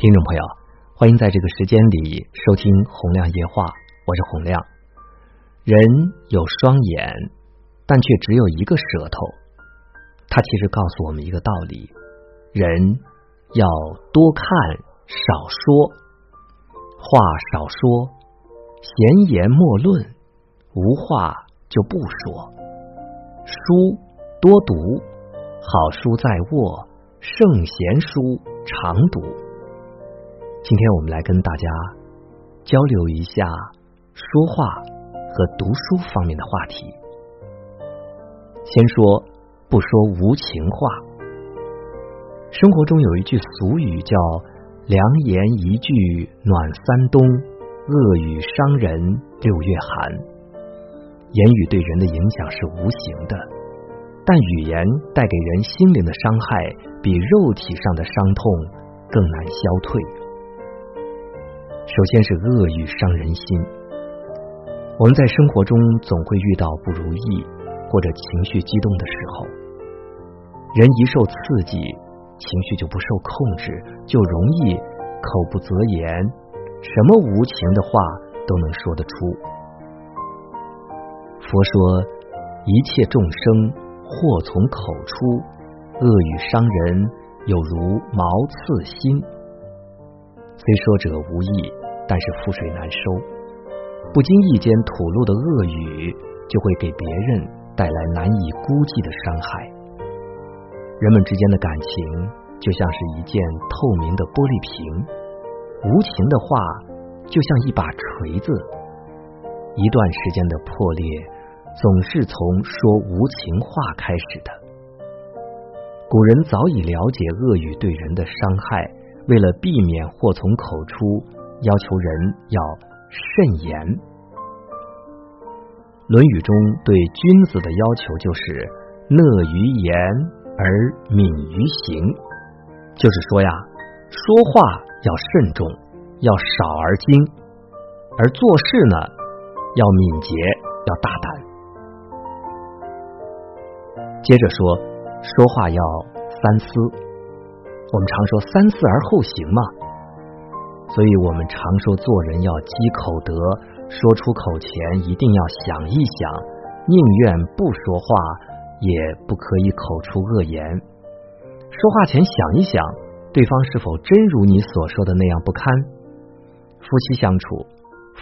听众朋友，欢迎在这个时间里收听洪亮夜话，我是洪亮。人有双眼，但却只有一个舌头。它其实告诉我们一个道理：人要多看少说，话少说，闲言莫论，无话就不说。书多读，好书在握，圣贤书常读。今天我们来跟大家交流一下说话和读书方面的话题。先说不说无情话。生活中有一句俗语叫“良言一句暖三冬，恶语伤人六月寒”。言语对人的影响是无形的，但语言带给人心灵的伤害，比肉体上的伤痛更难消退。首先是恶语伤人心。我们在生活中总会遇到不如意或者情绪激动的时候，人一受刺激，情绪就不受控制，就容易口不择言，什么无情的话都能说得出。佛说，一切众生祸从口出，恶语伤人有如毛刺心。虽说者无意。但是覆水难收，不经意间吐露的恶语，就会给别人带来难以估计的伤害。人们之间的感情就像是一件透明的玻璃瓶，无情的话就像一把锤子，一段时间的破裂，总是从说无情话开始的。古人早已了解恶语对人的伤害，为了避免祸从口出。要求人要慎言，《论语》中对君子的要求就是乐于言而敏于行，就是说呀，说话要慎重，要少而精，而做事呢要敏捷，要大胆。接着说，说话要三思，我们常说三思而后行嘛。所以我们常说，做人要积口德，说出口前一定要想一想，宁愿不说话，也不可以口出恶言。说话前想一想，对方是否真如你所说的那样不堪？夫妻相处，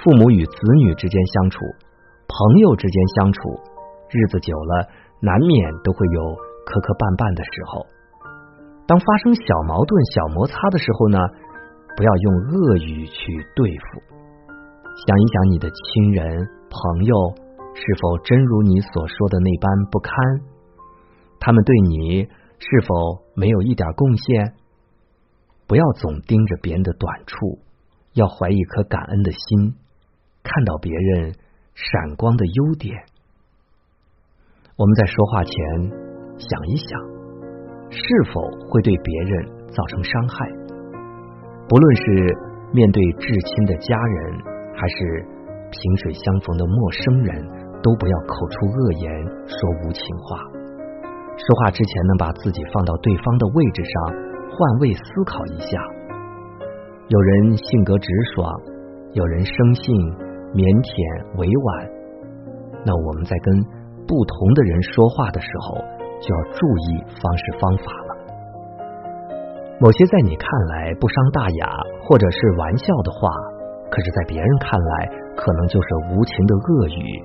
父母与子女之间相处，朋友之间相处，日子久了，难免都会有磕磕绊绊的时候。当发生小矛盾、小摩擦的时候呢？不要用恶语去对付，想一想你的亲人朋友是否真如你所说的那般不堪？他们对你是否没有一点贡献？不要总盯着别人的短处，要怀一颗感恩的心，看到别人闪光的优点。我们在说话前想一想，是否会对别人造成伤害？不论是面对至亲的家人，还是萍水相逢的陌生人，都不要口出恶言，说无情话。说话之前呢，把自己放到对方的位置上，换位思考一下。有人性格直爽，有人生性腼腆委婉。那我们在跟不同的人说话的时候，就要注意方式方法。某些在你看来不伤大雅或者是玩笑的话，可是，在别人看来可能就是无情的恶语。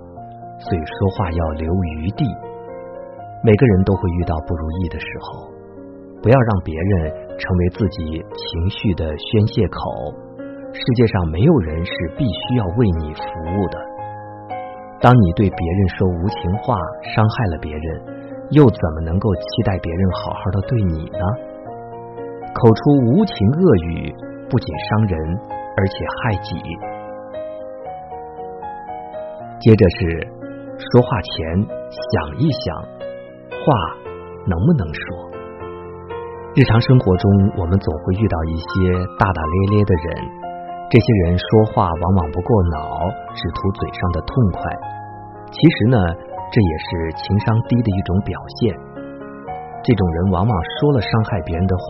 所以说话要留余地。每个人都会遇到不如意的时候，不要让别人成为自己情绪的宣泄口。世界上没有人是必须要为你服务的。当你对别人说无情话，伤害了别人，又怎么能够期待别人好好的对你呢？口出无情恶语，不仅伤人，而且害己。接着是说话前想一想，话能不能说？日常生活中，我们总会遇到一些大大咧咧的人，这些人说话往往不过脑，只图嘴上的痛快。其实呢，这也是情商低的一种表现。这种人往往说了伤害别人的话。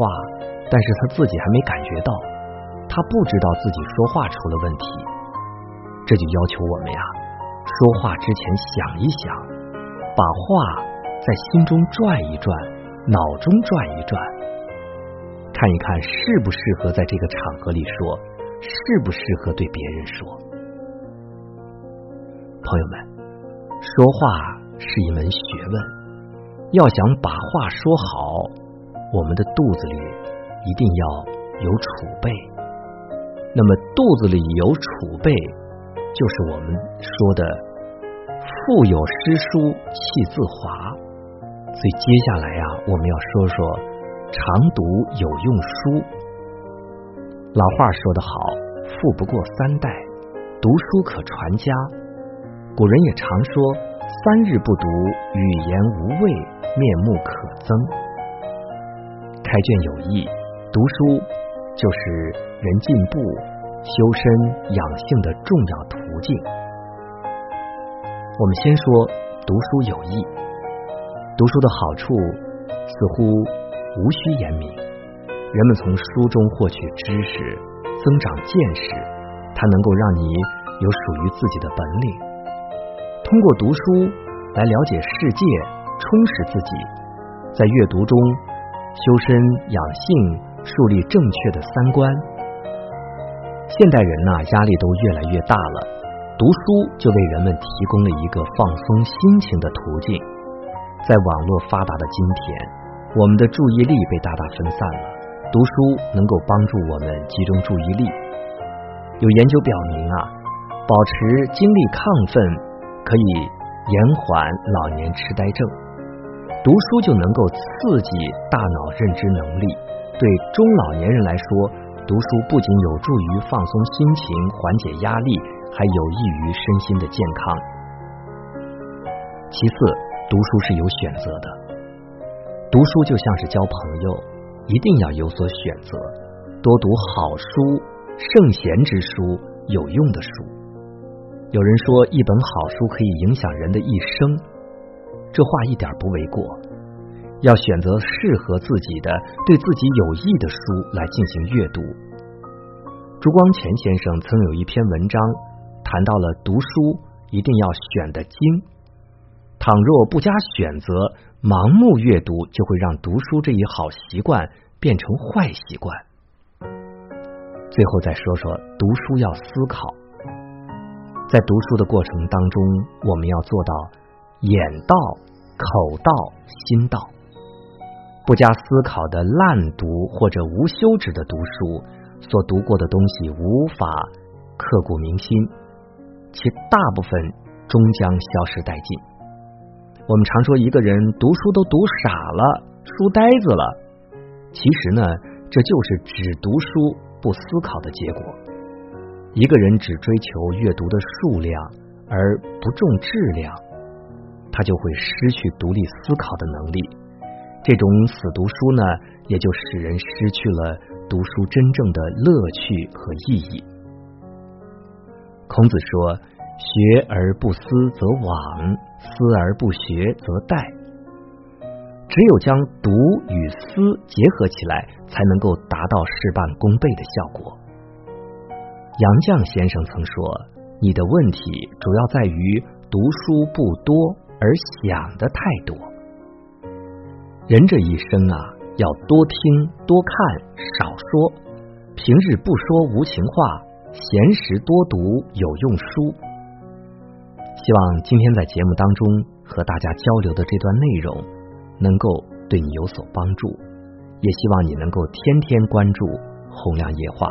但是他自己还没感觉到，他不知道自己说话出了问题，这就要求我们呀，说话之前想一想，把话在心中转一转，脑中转一转，看一看适不适合在这个场合里说，适不适合对别人说。朋友们，说话是一门学问，要想把话说好，我们的肚子里一定要有储备。那么肚子里有储备，就是我们说的“腹有诗书气自华”。所以接下来呀，我们要说说“常读有用书”。老话说得好，“富不过三代，读书可传家”。古人也常说：“三日不读，语言无味，面目可憎。”开卷有益，读书。就是人进步、修身养性的重要途径。我们先说读书有益，读书的好处似乎无需言明。人们从书中获取知识，增长见识，它能够让你有属于自己的本领。通过读书来了解世界，充实自己，在阅读中修身养性。树立正确的三观。现代人呐，压力都越来越大了，读书就为人们提供了一个放松心情的途径。在网络发达的今天，我们的注意力被大大分散了，读书能够帮助我们集中注意力。有研究表明啊，保持精力亢奋可以延缓老年痴呆症。读书就能够刺激大脑认知能力。对中老年人来说，读书不仅有助于放松心情、缓解压力，还有益于身心的健康。其次，读书是有选择的。读书就像是交朋友，一定要有所选择，多读好书、圣贤之书、有用的书。有人说，一本好书可以影响人的一生，这话一点不为过。要选择适合自己的、对自己有益的书来进行阅读。朱光潜先生曾有一篇文章谈到了读书一定要选的精，倘若不加选择，盲目阅读就会让读书这一好习惯变成坏习惯。最后再说说读书要思考，在读书的过程当中，我们要做到眼到、口到、心到。不加思考的烂读或者无休止的读书，所读过的东西无法刻骨铭心，其大部分终将消失殆尽。我们常说一个人读书都读傻了、书呆子了，其实呢，这就是只读书不思考的结果。一个人只追求阅读的数量而不重质量，他就会失去独立思考的能力。这种死读书呢，也就使人失去了读书真正的乐趣和意义。孔子说：“学而不思则罔，思而不学则殆。”只有将读与思结合起来，才能够达到事半功倍的效果。杨绛先生曾说：“你的问题主要在于读书不多，而想的太多。”人这一生啊，要多听多看少说，平日不说无情话，闲时多读有用书。希望今天在节目当中和大家交流的这段内容，能够对你有所帮助，也希望你能够天天关注洪亮夜话。